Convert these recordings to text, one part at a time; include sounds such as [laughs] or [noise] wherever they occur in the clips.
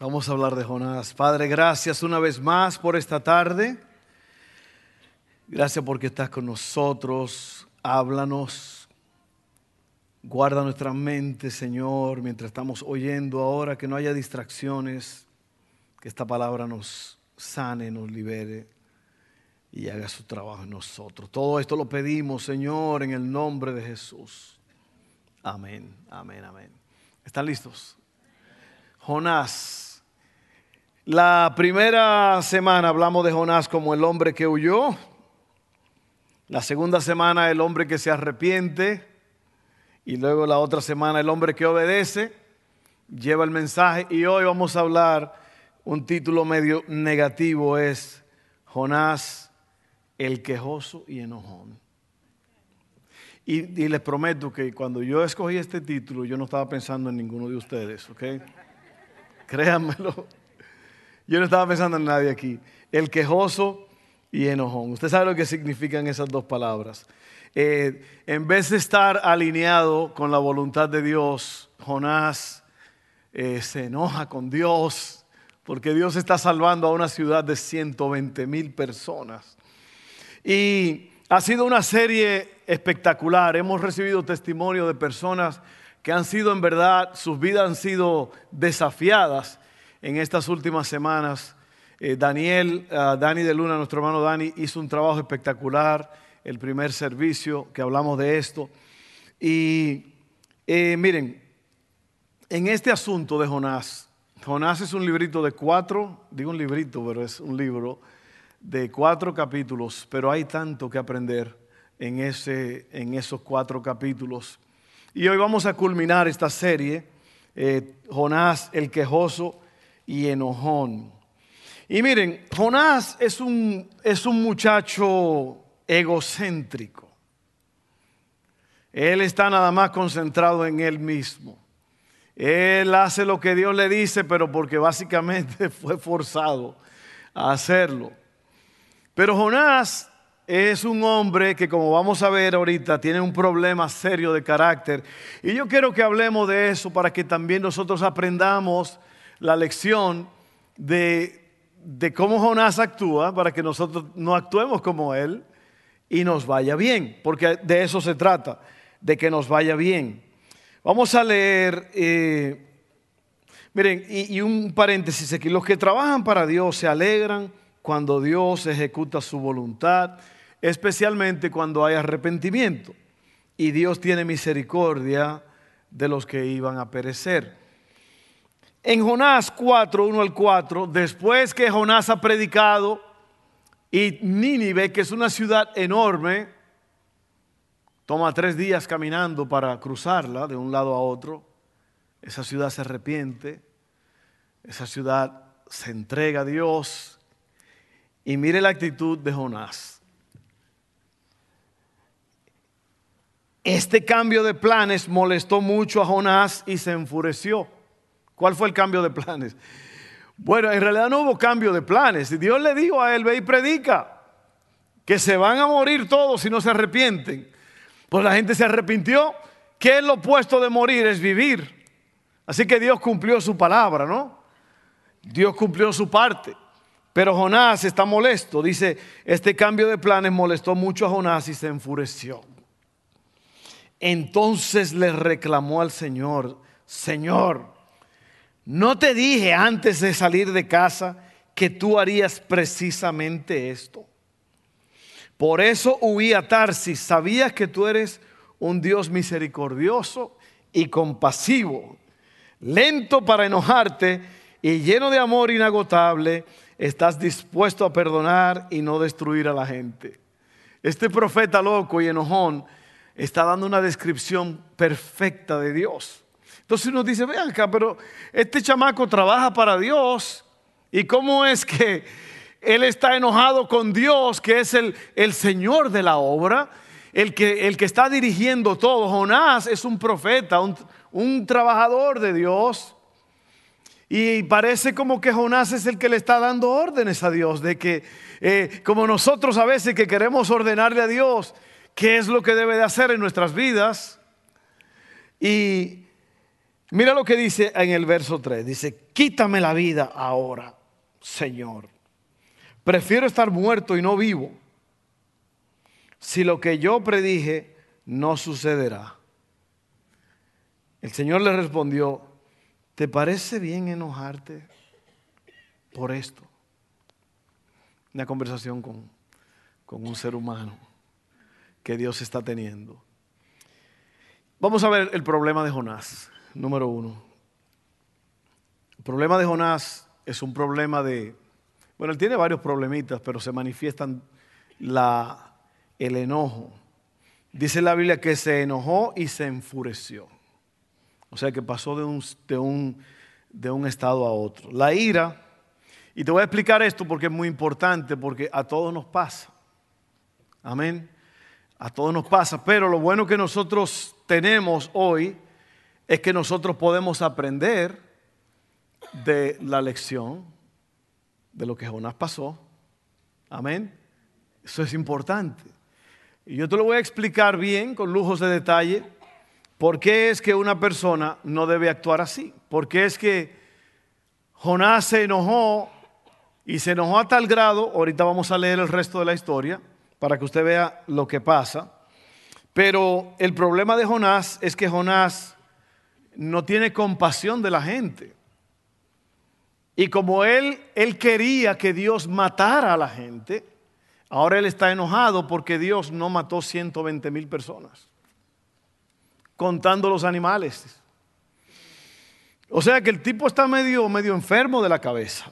Vamos a hablar de Jonás. Padre, gracias una vez más por esta tarde. Gracias porque estás con nosotros. Háblanos. Guarda nuestra mente, Señor, mientras estamos oyendo ahora, que no haya distracciones, que esta palabra nos sane, nos libere y haga su trabajo en nosotros. Todo esto lo pedimos, Señor, en el nombre de Jesús. Amén, amén, amén. ¿Están listos? Jonás la primera semana hablamos de Jonás como el hombre que huyó. La segunda semana el hombre que se arrepiente. Y luego la otra semana el hombre que obedece, lleva el mensaje. Y hoy vamos a hablar, un título medio negativo es Jonás el quejoso y enojón. Y, y, les prometo que cuando yo escogí este título, yo no estaba pensando en ninguno de ustedes, ¿ok? Créanmelo. Yo no estaba pensando en nadie aquí. El quejoso y enojón. Usted sabe lo que significan esas dos palabras. Eh, en vez de estar alineado con la voluntad de Dios, Jonás eh, se enoja con Dios porque Dios está salvando a una ciudad de 120 mil personas. Y ha sido una serie espectacular. Hemos recibido testimonio de personas que han sido en verdad, sus vidas han sido desafiadas en estas últimas semanas. Eh, Daniel, ah, Dani de Luna, nuestro hermano Dani, hizo un trabajo espectacular, el primer servicio que hablamos de esto. Y eh, miren, en este asunto de Jonás, Jonás es un librito de cuatro, digo un librito, pero es un libro de cuatro capítulos, pero hay tanto que aprender en, ese, en esos cuatro capítulos. Y hoy vamos a culminar esta serie, eh, Jonás el quejoso y enojón. Y miren, Jonás es un, es un muchacho egocéntrico. Él está nada más concentrado en él mismo. Él hace lo que Dios le dice, pero porque básicamente [laughs] fue forzado a hacerlo. Pero Jonás es un hombre que, como vamos a ver ahorita, tiene un problema serio de carácter. Y yo quiero que hablemos de eso para que también nosotros aprendamos la lección de, cómo Jonás actúa para que nosotros no actuemos como él y nos vaya bien, porque de eso se trata, de que nos vaya bien. Vamos a leer, eh, miren, y, y un paréntesis aquí, los que trabajan para Dios se alegran cuando Dios ejecuta su voluntad, especialmente cuando hay arrepentimiento. Y Dios tiene misericordia de los que iban a perecer. En Jonás 4, 1 al 4, después que Jonás ha predicado y Nínive, que es una ciudad enorme, toma tres días caminando para cruzarla de un lado a otro, esa ciudad se arrepiente, esa ciudad se entrega a Dios y mire la actitud de Jonás. Este cambio de planes molestó mucho a Jonás y se enfureció. ¿Cuál fue el cambio de planes? Bueno, en realidad no hubo cambio de planes. Dios le dijo a él, ve y predica, que se van a morir todos si no se arrepienten. Pues la gente se arrepintió. ¿Qué es lo opuesto de morir? Es vivir. Así que Dios cumplió su palabra, ¿no? Dios cumplió su parte. Pero Jonás está molesto. Dice, este cambio de planes molestó mucho a Jonás y se enfureció. Entonces le reclamó al Señor, Señor, ¿No te dije antes de salir de casa que tú harías precisamente esto? Por eso huí a Tarsis. Sabías que tú eres un Dios misericordioso y compasivo, lento para enojarte y lleno de amor inagotable. Estás dispuesto a perdonar y no destruir a la gente. Este profeta loco y enojón está dando una descripción perfecta de Dios. Entonces uno dice, vean acá, pero este chamaco trabaja para Dios. ¿Y cómo es que, él está enojado con Dios, que es el, el Señor de la obra, el que, el que, está dirigiendo todo. Jonás es un profeta, un, un trabajador de Dios. Y parece como que Jonás es el que le está dando órdenes a Dios, de que eh, como nosotros a veces que queremos ordenarle a Dios qué es lo que debe de hacer en nuestras vidas. Y mira lo que dice en el verso 3, dice, quítame la vida ahora, Señor. Prefiero estar muerto y no vivo si lo que yo predije no sucederá. El Señor le respondió, ¿Te parece bien enojarte por esto? Una conversación con, con un ser humano que Dios está teniendo. Vamos a ver el problema de Jonás, número uno. El problema de Jonás es un problema de, bueno, él tiene varios problemitas, pero se manifiestan la, el enojo. Dice la Biblia que se enojó y se enfureció. O sea que pasó de un, de un, de un estado a otro. La ira, y te voy a explicar esto porque es muy importante, porque a todos nos pasa. Amén. A todos nos pasa, pero lo bueno que nosotros tenemos hoy es que nosotros podemos aprender de la lección, de lo que Jonás pasó. Amén. Eso es importante. Y yo te lo voy a explicar bien, con lujos de detalle ¿Por qué es que una persona no debe actuar así? ¿Por qué es que Jonás se enojó y se enojó a tal grado? Ahorita vamos a leer el resto de la historia para que usted vea lo que pasa. Pero el problema de Jonás es que Jonás no tiene compasión de la gente. Y como él, él quería que Dios matara a la gente, ahora él está enojado porque Dios no mató 120 mil personas contando los animales. O sea que el tipo está medio, medio enfermo de la cabeza.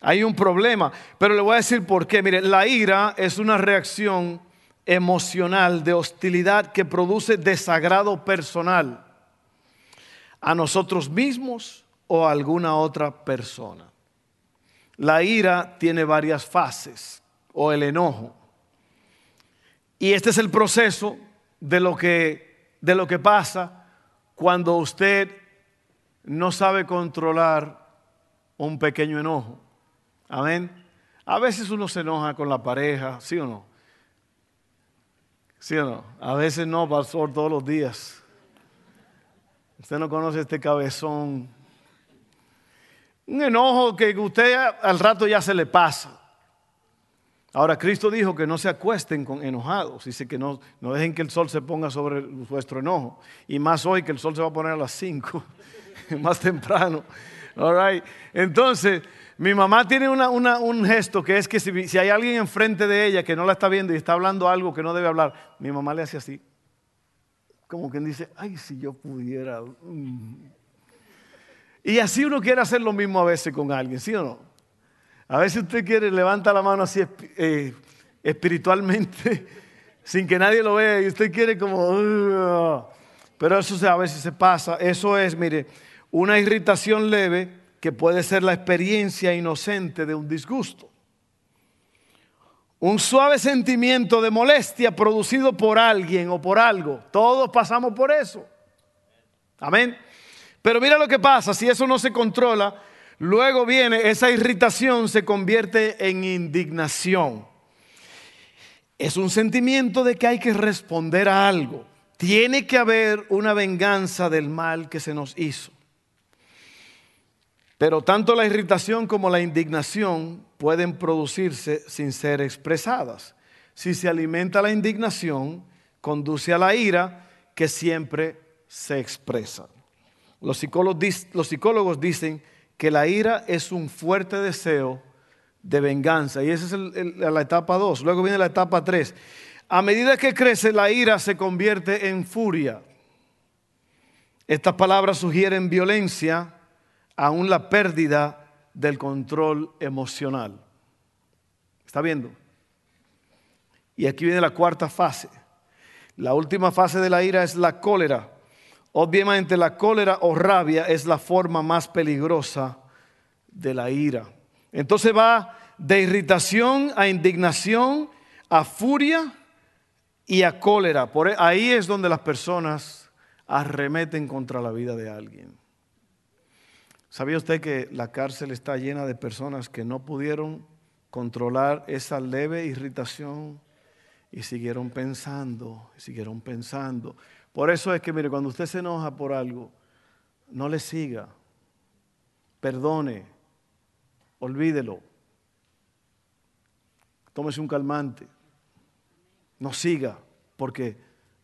Hay un problema, pero le voy a decir por qué. Mire, la ira es una reacción emocional de hostilidad que produce desagrado personal a nosotros mismos o a alguna otra persona. La ira tiene varias fases o el enojo. Y este es el proceso de lo que de lo que pasa cuando usted no sabe controlar un pequeño enojo. Amén. A veces uno se enoja con la pareja, ¿sí o no? ¿Sí o no? A veces no, pastor, todos los días. Usted no conoce este cabezón. Un enojo que usted al rato ya se le pasa. Ahora, Cristo dijo que no se acuesten con enojados, dice que no, no dejen que el sol se ponga sobre vuestro enojo. Y más hoy que el sol se va a poner a las 5, [laughs] más temprano. All Entonces, mi mamá tiene un gesto que es que si, si, hay alguien enfrente de ella que no la está viendo y está hablando algo que no debe hablar, mi mamá le hace así. Como quien dice, ay, si yo pudiera. Mm". Y así uno quiere hacer lo mismo a veces con alguien, ¿sí o no? A veces usted quiere, levanta la mano así eh, espiritualmente, [laughs] sin que nadie lo vea, y usted quiere como... pero eso a veces se pasa. Eso es, mire, una irritación leve que puede ser la experiencia inocente de un disgusto. Un suave sentimiento de molestia producido por alguien o por algo. Todos pasamos por eso. Amén. Pero mira lo que pasa, si eso no se controla, Luego viene, esa irritación se convierte en indignación. Es un sentimiento de que hay que responder a algo. Tiene que haber una venganza del mal que se nos hizo. Pero tanto la irritación como la indignación pueden producirse sin ser expresadas. Si se alimenta la indignación, conduce a la ira que siempre se expresa. Los psicólogos, dicen que la ira es un fuerte deseo de venganza. Y esa es la etapa 2. Luego viene la etapa 3. A medida que crece, la ira se convierte en furia. Estas palabras sugieren violencia, aún la pérdida del control emocional. ¿Está viendo? Y aquí viene la cuarta fase. La última fase de la ira es la cólera. Obviamente la cólera o rabia es la forma más peligrosa de la ira. Entonces va de irritación a indignación, a furia y a cólera. Por ahí es donde las personas arremeten contra la vida de alguien. ¿Sabía usted que la cárcel está llena de personas que no pudieron controlar esa leve irritación y siguieron pensando, siguieron pensando? Por eso es que, mire, cuando usted se enoja por algo, no le siga, perdone, olvídelo, tómese un calmante, no siga, porque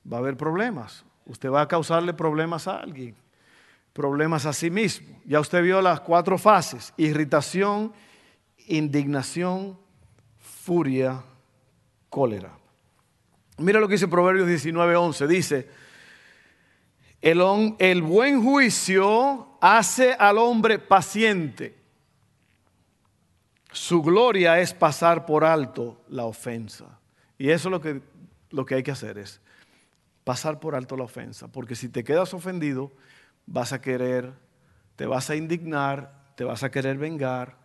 va a haber problemas. Usted va a causarle problemas a alguien problemas a sí mismo. Ya usted vio las cuatro fases, irritación, indignación, furia, cólera. Mira lo que dice Proverbios 19:11, dice, el, el buen juicio hace al hombre paciente. Su gloria es pasar por alto la ofensa. Y eso es lo que, lo que hay que hacer, es pasar por alto la ofensa. Porque si te quedas ofendido, vas a querer, te vas a indignar, te vas a querer vengar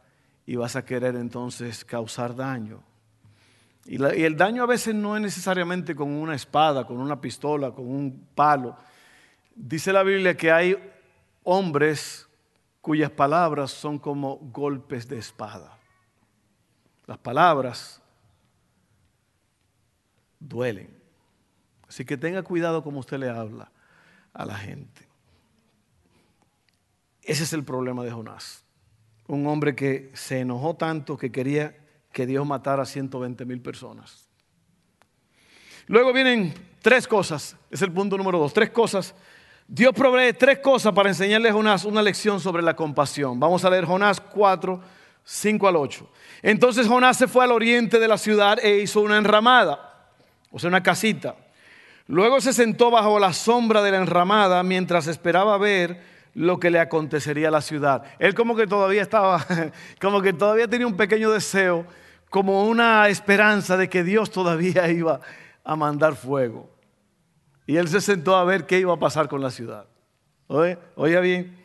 y vas a querer entonces causar daño. Y, el daño a veces no es necesariamente con una espada, con una pistola, con un palo. Dice la Biblia que hay hombres cuyas palabras son como golpes de espada. Las palabras duelen. Así que tenga cuidado como usted le habla a la gente. Ese es el problema de Jonás. Un hombre que se enojó tanto que quería que Dios matara a 120 mil personas. Luego vienen tres cosas, es el punto número dos, tres cosas. Dios provee tres cosas para enseñarle a Jonás una lección sobre la compasión. Vamos a leer Jonás 4, 5 al 8. Entonces Jonás se fue al oriente de la ciudad e hizo una enramada, o sea, una casita. Luego se sentó bajo la sombra de la enramada mientras esperaba ver lo que le acontecería a la ciudad. Él como que todavía estaba, [laughs] como que todavía tenía un pequeño deseo, como una esperanza de que Dios todavía [laughs] iba a mandar fuego. Y él se sentó a ver qué iba a pasar con la ciudad. Oye, oiga bien.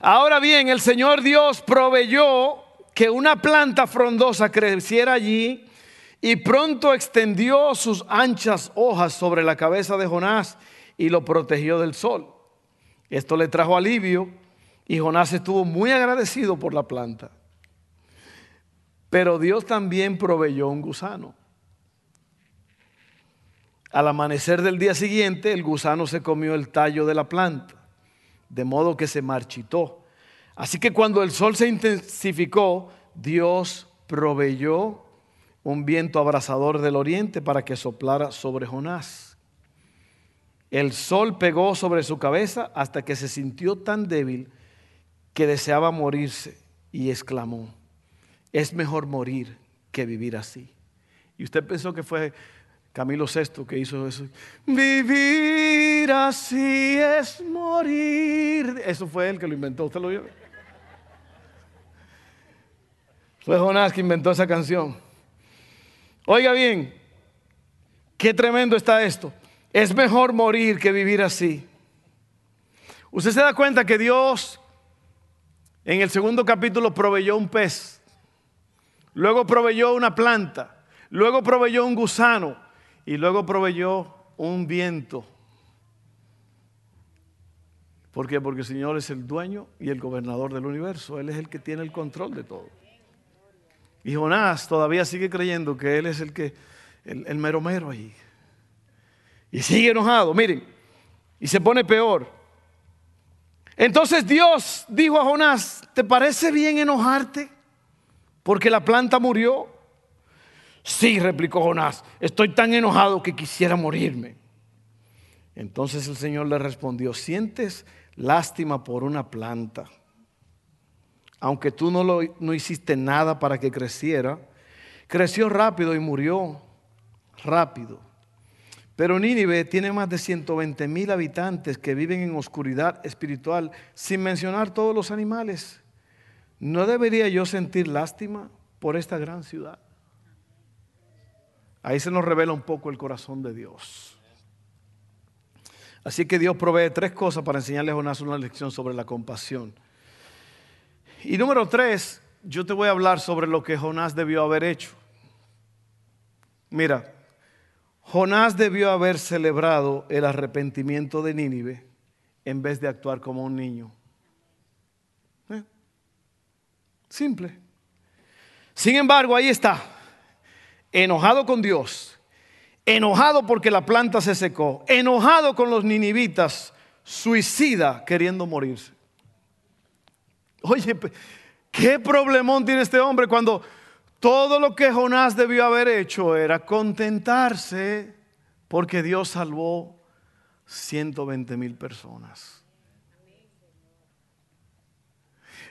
Ahora bien, el Señor Dios proveyó que una planta frondosa creciera allí y pronto extendió sus anchas hojas sobre la cabeza de Jonás y lo protegió del sol. Esto le trajo alivio y Jonás estuvo muy agradecido por la planta. Pero Dios también proveyó un gusano. Al amanecer del día siguiente, el gusano se comió el tallo de la planta, de modo que se marchitó. Así que cuando el sol se intensificó, Dios proveyó un viento abrasador del oriente para que soplara sobre Jonás. El sol pegó sobre su cabeza hasta que se sintió tan débil que deseaba morirse y exclamó, es mejor morir que vivir así. Y usted pensó que fue Camilo VI que hizo eso. Vivir así es morir. Eso fue él que lo inventó, ¿usted lo vio? Fue Jonás que inventó esa canción. Oiga bien, qué tremendo está esto. Es mejor morir que vivir así. Usted se da cuenta que Dios en el segundo capítulo proveyó un pez, luego proveyó una planta, luego proveyó un gusano y luego proveyó un viento. ¿Por qué? Porque el Señor es el dueño y el gobernador del universo. Él es el que tiene el control de todo. Y Jonás todavía sigue creyendo que Él es el que, el, el mero mero ahí. Y sigue enojado, miren, y se pone peor. Entonces Dios dijo a Jonás, ¿te parece bien enojarte porque la planta murió? Sí, replicó Jonás, estoy tan enojado que quisiera morirme. Entonces el Señor le respondió, sientes lástima por una planta, aunque tú no, no hiciste nada para que creciera, creció rápido y murió rápido. Pero Nínive tiene más de 120 mil habitantes que viven en oscuridad espiritual, sin mencionar todos los animales. ¿No debería yo sentir lástima por esta gran ciudad? Ahí se nos revela un poco el corazón de Dios. Así que Dios provee tres cosas para enseñarles a Jonás una lección sobre la compasión. Y número tres, yo te voy a hablar sobre lo que Jonás debió haber hecho. Mira, Jonás debió haber celebrado el arrepentimiento de Nínive en vez de actuar como un niño. ¿Eh? Simple. Sin embargo, ahí está, enojado con Dios, enojado porque la planta se secó, enojado con los ninivitas, suicida queriendo morirse. Oye, ¿qué problemón tiene este hombre cuando todo lo que Jonás debió haber hecho era contentarse porque Dios salvó 120 mil personas?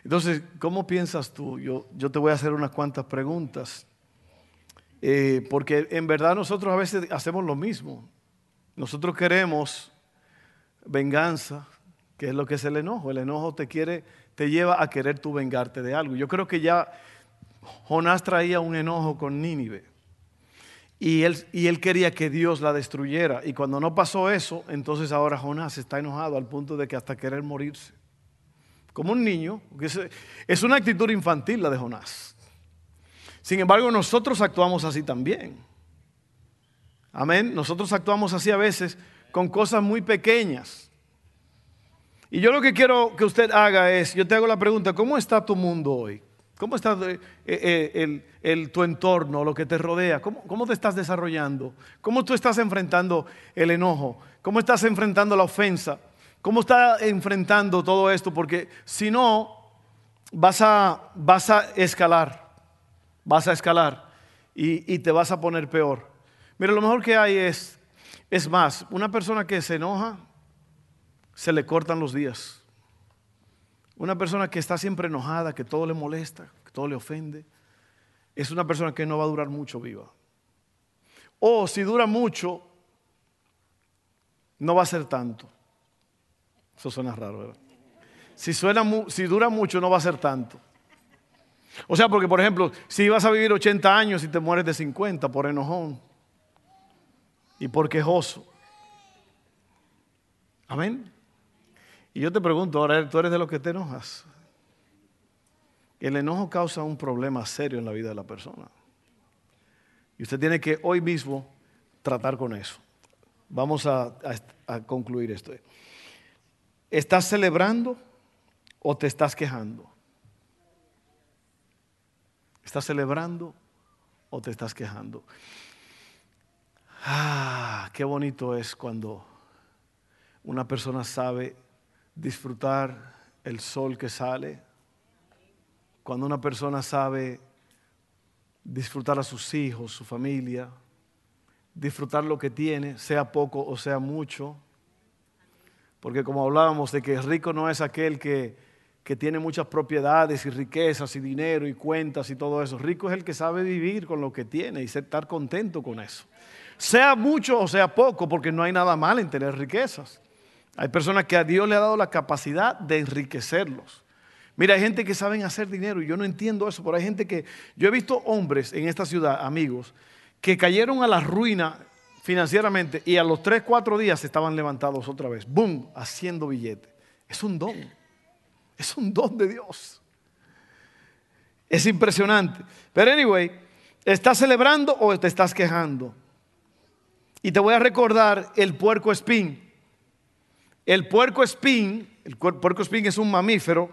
Entonces, ¿cómo piensas tú? Yo, yo te voy a hacer unas cuantas preguntas. Eh, porque en verdad nosotros a veces hacemos lo mismo. Nosotros queremos venganza, que es lo que es el enojo. El enojo te quiere, te lleva a querer tú vengarte de algo. Yo creo que ya Jonás traía un enojo con Nínive. Y él, y él quería que Dios la destruyera. Y cuando no pasó eso, entonces ahora Jonás está enojado al punto de que hasta querer morirse. Como un niño. Es, una actitud infantil la de Jonás. Sin embargo, nosotros actuamos así también. Amén. Nosotros actuamos así a veces con cosas muy pequeñas. Y yo lo que quiero que usted haga es, yo te hago la pregunta, ¿cómo está tu mundo hoy? ¿Cómo está eh, eh, el, tu entorno, lo que te rodea? ¿Cómo, ¿Cómo te estás desarrollando? ¿Cómo tú estás enfrentando el enojo? ¿Cómo estás enfrentando la ofensa? ¿Cómo estás enfrentando todo esto? Porque si no, vas a, vas a escalar vas a escalar y, te vas a poner peor. Mira, lo mejor que hay es, es más, una persona que se enoja, se le cortan los días. Una persona que está siempre enojada, que todo le molesta, que todo le ofende, es una persona que no va a durar mucho viva. O si dura mucho, no va a ser tanto. Eso suena raro, ¿verdad? Si, suena, si dura mucho, no va a ser tanto. O sea, porque por ejemplo, si vas a vivir 80 años y te mueres de 50 por enojón y por quejoso. Amén. Y yo te pregunto, ahora tú eres de los que te enojas. El enojo causa un problema serio en la vida de la persona. Y usted tiene que hoy mismo tratar con eso. Vamos a, a concluir esto. ¿Estás celebrando o te estás quejando? ¿Estás celebrando o te estás quejando? Ah, qué bonito es cuando una persona sabe disfrutar el sol que sale, cuando una persona sabe disfrutar a sus hijos, su familia, disfrutar lo que tiene, sea poco o sea mucho, porque como hablábamos de que rico no es aquel que que tiene muchas propiedades y riquezas y dinero y cuentas y todo eso. Rico es el que sabe vivir con lo que tiene y estar contento con eso. Sea mucho o sea poco, porque no hay nada mal en tener riquezas. Hay personas que a Dios le ha dado la capacidad de enriquecerlos. Mira, hay gente que saben hacer dinero y yo no entiendo eso, pero hay gente que, yo he visto hombres en esta ciudad, amigos, que cayeron a la ruina financieramente y a los 3, 4 días estaban levantados otra vez, ¡boom!, haciendo billete. Es un don. Es un don de Dios. Es impresionante. Pero anyway, ¿estás celebrando o te estás quejando? Y te voy a recordar el puerco espín. El puerco espín, el puerco espín es un mamífero,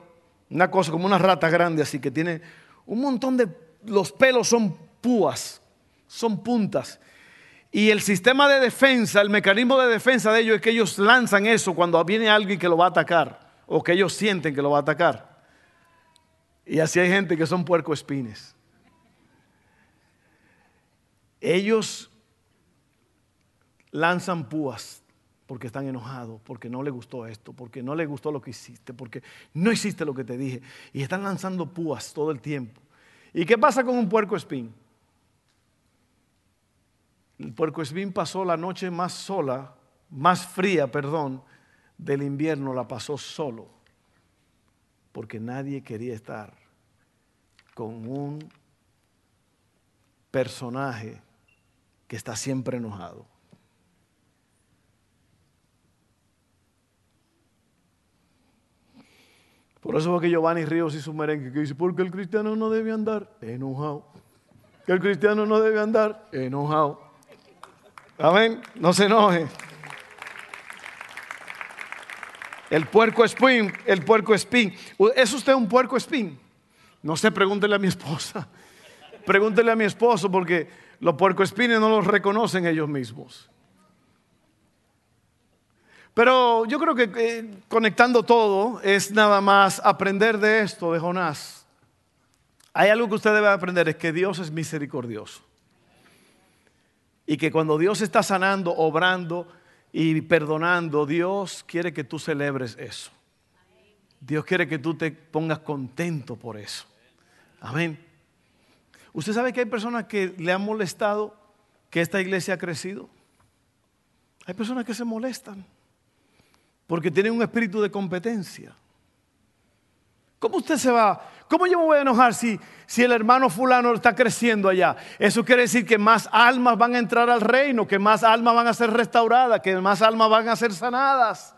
una cosa como una rata grande así que tiene un montón de los pelos son púas, son puntas. Y el sistema de defensa, el mecanismo de defensa de ellos es que ellos lanzan eso cuando viene alguien que lo va a atacar o que ellos sienten que lo va a atacar. Y así hay gente que son puercoespines. Ellos lanzan púas porque están enojados, porque no les gustó esto, porque no les gustó lo que hiciste, porque no hiciste lo que te dije. Y están lanzando púas todo el tiempo. ¿Y qué pasa con un puerco espín? El puerco espín pasó la noche más sola, más fría, perdón, del invierno la pasó solo, porque nadie quería estar con un personaje que está siempre enojado. Por eso fue que Giovanni Ríos hizo un merengue que dice, porque el cristiano no debe andar enojado. Que el cristiano no debe andar enojado. Amén. No se enoje. El puerco espín, el puerco espín. ¿Es usted un puerco espín? No sé, pregúntele a mi esposa. Pregúntele a mi esposo porque los puercoespines no los reconocen ellos mismos. Pero yo creo que conectando todo es nada más aprender de esto, de Jonás. Hay algo que usted debe aprender, es que Dios es misericordioso. Y que cuando Dios está sanando, obrando y perdonando, Dios quiere que tú celebres eso. Dios quiere que tú te pongas contento por eso. Amén. ¿Usted sabe que hay personas que le han molestado que esta iglesia ha crecido? Hay personas que se molestan porque tienen un espíritu de competencia. ¿Cómo usted se va? ¿Cómo yo me voy a enojar si, si el hermano fulano está creciendo allá? Eso quiere decir que más almas van a entrar al reino, que más almas van a ser restauradas, que más almas van a ser sanadas.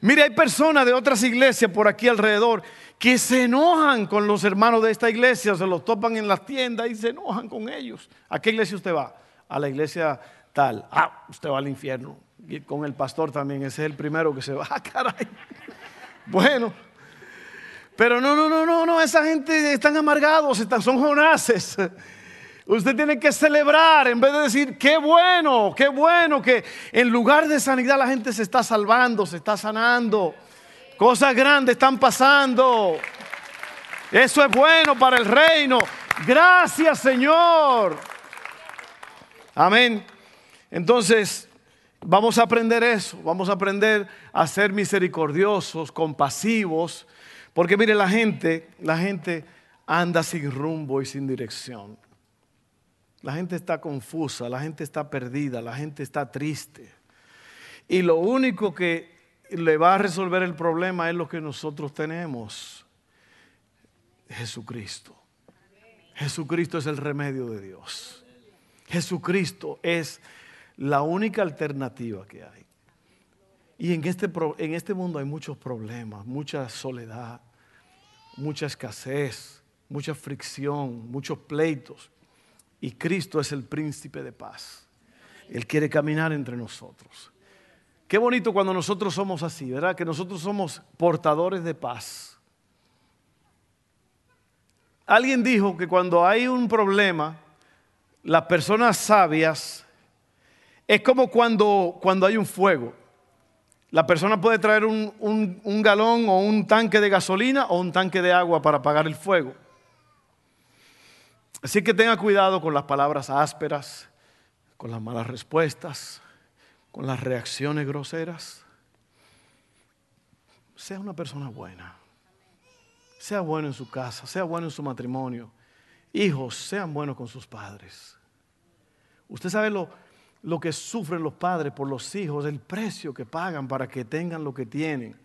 Mire, hay personas de otras iglesias por aquí alrededor que se enojan con los hermanos de esta iglesia, se los topan en las tiendas y se enojan con ellos. ¿A qué iglesia usted va? A la iglesia tal. Ah, usted va al infierno. Y con el pastor también, ese es el primero que se va. [laughs] Ah, caray. Bueno, pero no, no, no, no, no, esa gente están amargados, están, son jonaces. Usted tiene que celebrar en vez de decir, qué bueno, qué bueno que en lugar de sanidad la gente se está salvando, se está sanando. Cosas grandes están pasando. Eso es bueno para el reino. Gracias Señor. Amén. Entonces, vamos a aprender eso. Vamos a aprender a ser misericordiosos, compasivos. Porque mire, la gente, la gente anda sin rumbo y sin dirección. La gente está confusa, la gente está perdida, la gente está triste. Y lo único que le va a resolver el problema es lo que nosotros tenemos. Jesucristo. Jesucristo es el remedio de Dios. Jesucristo es la única alternativa que hay. Y en este, en este mundo hay muchos problemas, mucha soledad, mucha escasez, mucha fricción, muchos pleitos. Y Cristo es el príncipe de paz. Él quiere caminar entre nosotros. Qué bonito cuando nosotros somos así, ¿verdad? Que nosotros somos portadores de paz. Alguien dijo que cuando hay un problema, las personas sabias es como cuando, cuando hay un fuego. La persona puede traer un, un galón o un tanque de gasolina o un tanque de agua para apagar el fuego. Así que tenga cuidado con las palabras ásperas, con las malas respuestas, con las reacciones groseras. Sea una persona buena. Sea bueno en su casa, sea bueno en su matrimonio. Hijos, sean buenos con sus padres. Usted sabe lo, lo que sufren los padres por los hijos, el precio que pagan para que tengan lo que tienen.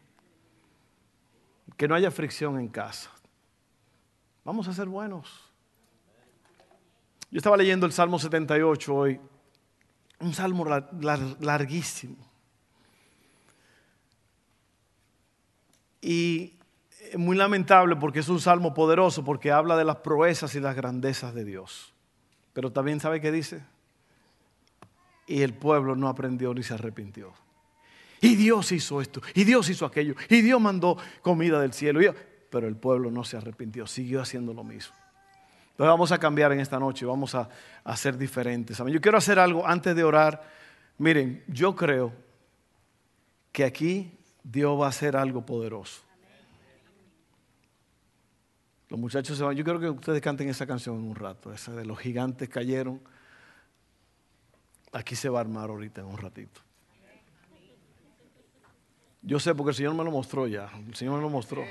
Que no haya fricción en casa. Vamos a ser buenos. Yo estaba leyendo el Salmo 78 hoy un salmo larguísimo. Y muy lamentable porque es un salmo poderoso, porque habla de las proezas y las grandezas de Dios. Pero también sabe qué dice. Y el pueblo no aprendió ni se arrepintió. Y Dios hizo esto, y Dios hizo aquello, y Dios mandó comida del cielo. Pero el pueblo no se arrepintió, siguió haciendo lo mismo. Entonces vamos a cambiar en esta noche, vamos a, a ser diferentes. Yo quiero hacer algo antes de orar. Miren, yo creo que aquí Dios va a hacer algo poderoso. Los muchachos se van. Yo quiero que ustedes canten esa canción en un rato, esa de los gigantes cayeron. Aquí se va a armar ahorita en un ratito. Yo sé porque el Señor me lo mostró ya. El Señor me lo mostró.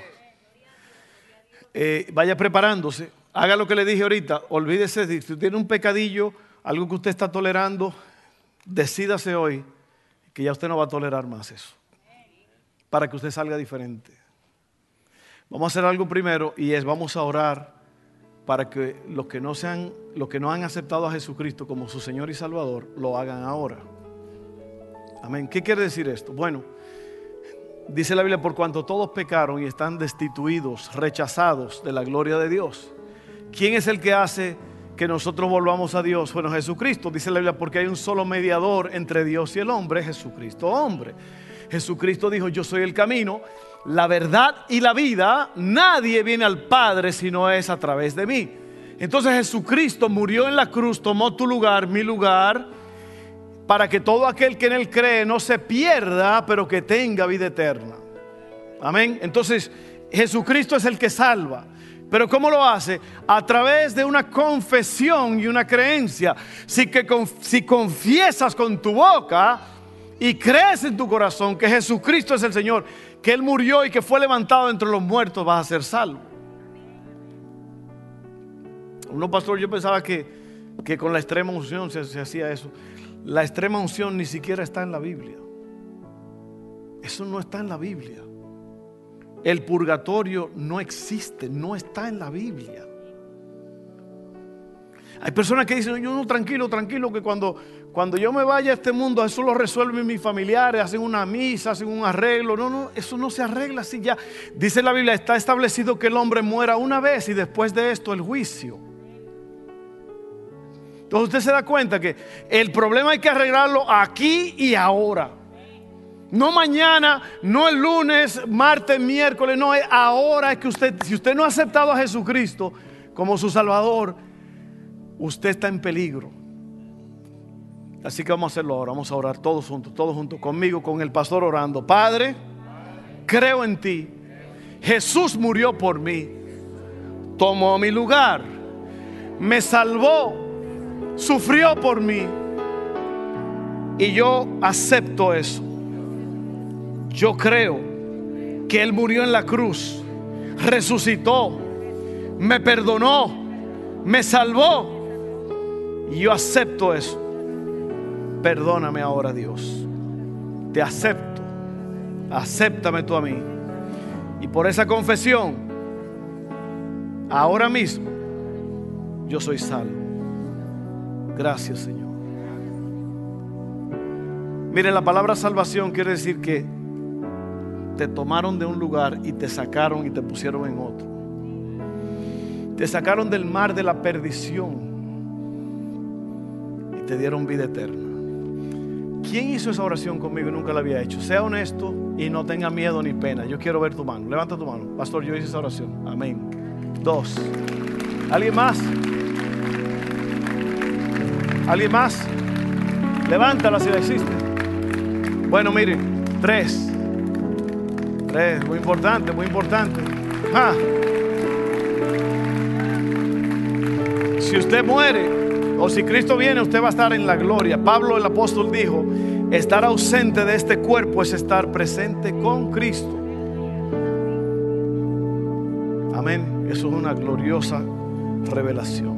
Eh, vaya preparándose. Haga lo que le dije ahorita. Olvídese, si usted tiene un pecadillo, algo que usted está tolerando, decídase hoy que ya usted no va a tolerar más eso. Para que usted salga diferente. Vamos a hacer algo primero y es vamos a orar para que los que no sean, los que no han aceptado a Jesucristo como su Señor y Salvador, lo hagan ahora. Amén. ¿Qué quiere decir esto? Bueno, Dice la Biblia, por cuanto todos pecaron y están destituidos, rechazados de la gloria de Dios. ¿Quién es el que hace que nosotros volvamos a Dios? Bueno, Jesucristo, dice la Biblia, porque hay un solo mediador entre Dios y el hombre, Jesucristo hombre. Jesucristo dijo, yo soy el camino, la verdad y la vida. Nadie viene al Padre si no es a través de mí. Entonces Jesucristo murió en la cruz, tomó tu lugar, mi lugar, para que todo aquel que en él cree no se pierda, pero que tenga vida eterna. Amén. Entonces Jesucristo es el que salva. Pero ¿cómo lo hace? A través de una confesión y una creencia. Si, que, si confiesas con tu boca y crees en tu corazón que Jesucristo es el Señor, que Él murió y que fue levantado entre los muertos, vas a ser salvo. Uno pastor, yo pensaba que, que con la extrema unción se, se hacía eso. La extrema unción ni siquiera está en la Biblia. Eso no está en la Biblia. El purgatorio no existe, no está en la Biblia. Hay personas que dicen, yo no, tranquilo, tranquilo, que cuando, cuando yo me vaya a este mundo, eso lo resuelven mis familiares, hacen una misa, hacen un arreglo. No, no, eso no se arregla así ya. Dice la Biblia, está establecido que el hombre muera una vez y después de esto el juicio. Entonces usted se da cuenta que el problema hay que arreglarlo aquí y ahora. No mañana, no el lunes, martes, miércoles, no, es ahora es que usted, si usted no ha aceptado a Jesucristo como su Salvador, usted está en peligro. Así que vamos a hacerlo ahora, vamos a orar todos juntos, todos juntos conmigo, con el pastor orando. Padre, creo en ti. Jesús murió por mí, tomó mi lugar, me salvó, sufrió por mí. Y yo acepto eso. Yo creo que Él murió en la cruz, resucitó, me perdonó, me salvó. Y yo acepto eso. Perdóname ahora Dios. Te acepto. Acéptame tú a mí. Y por esa confesión, ahora mismo, yo soy salvo. Gracias Señor. Mire, la palabra salvación quiere decir que te tomaron de un lugar y te sacaron y te pusieron en otro. Te sacaron del mar de la perdición y te dieron vida eterna. ¿Quién hizo esa oración conmigo y nunca la había hecho? Sea honesto y no tenga miedo ni pena. Yo quiero ver tu mano. Levanta tu mano. Pastor, yo hice esa oración. Amén. Dos. ¿Alguien más? ¿Alguien más? Levántala si la existe. Bueno, miren. Tres. Tres. Muy importante, muy importante. Si usted muere o si Cristo viene, usted va a estar en la gloria. Pablo el apóstol dijo, estar ausente de este cuerpo es estar presente con Cristo. Amén. Eso es una gloriosa revelación.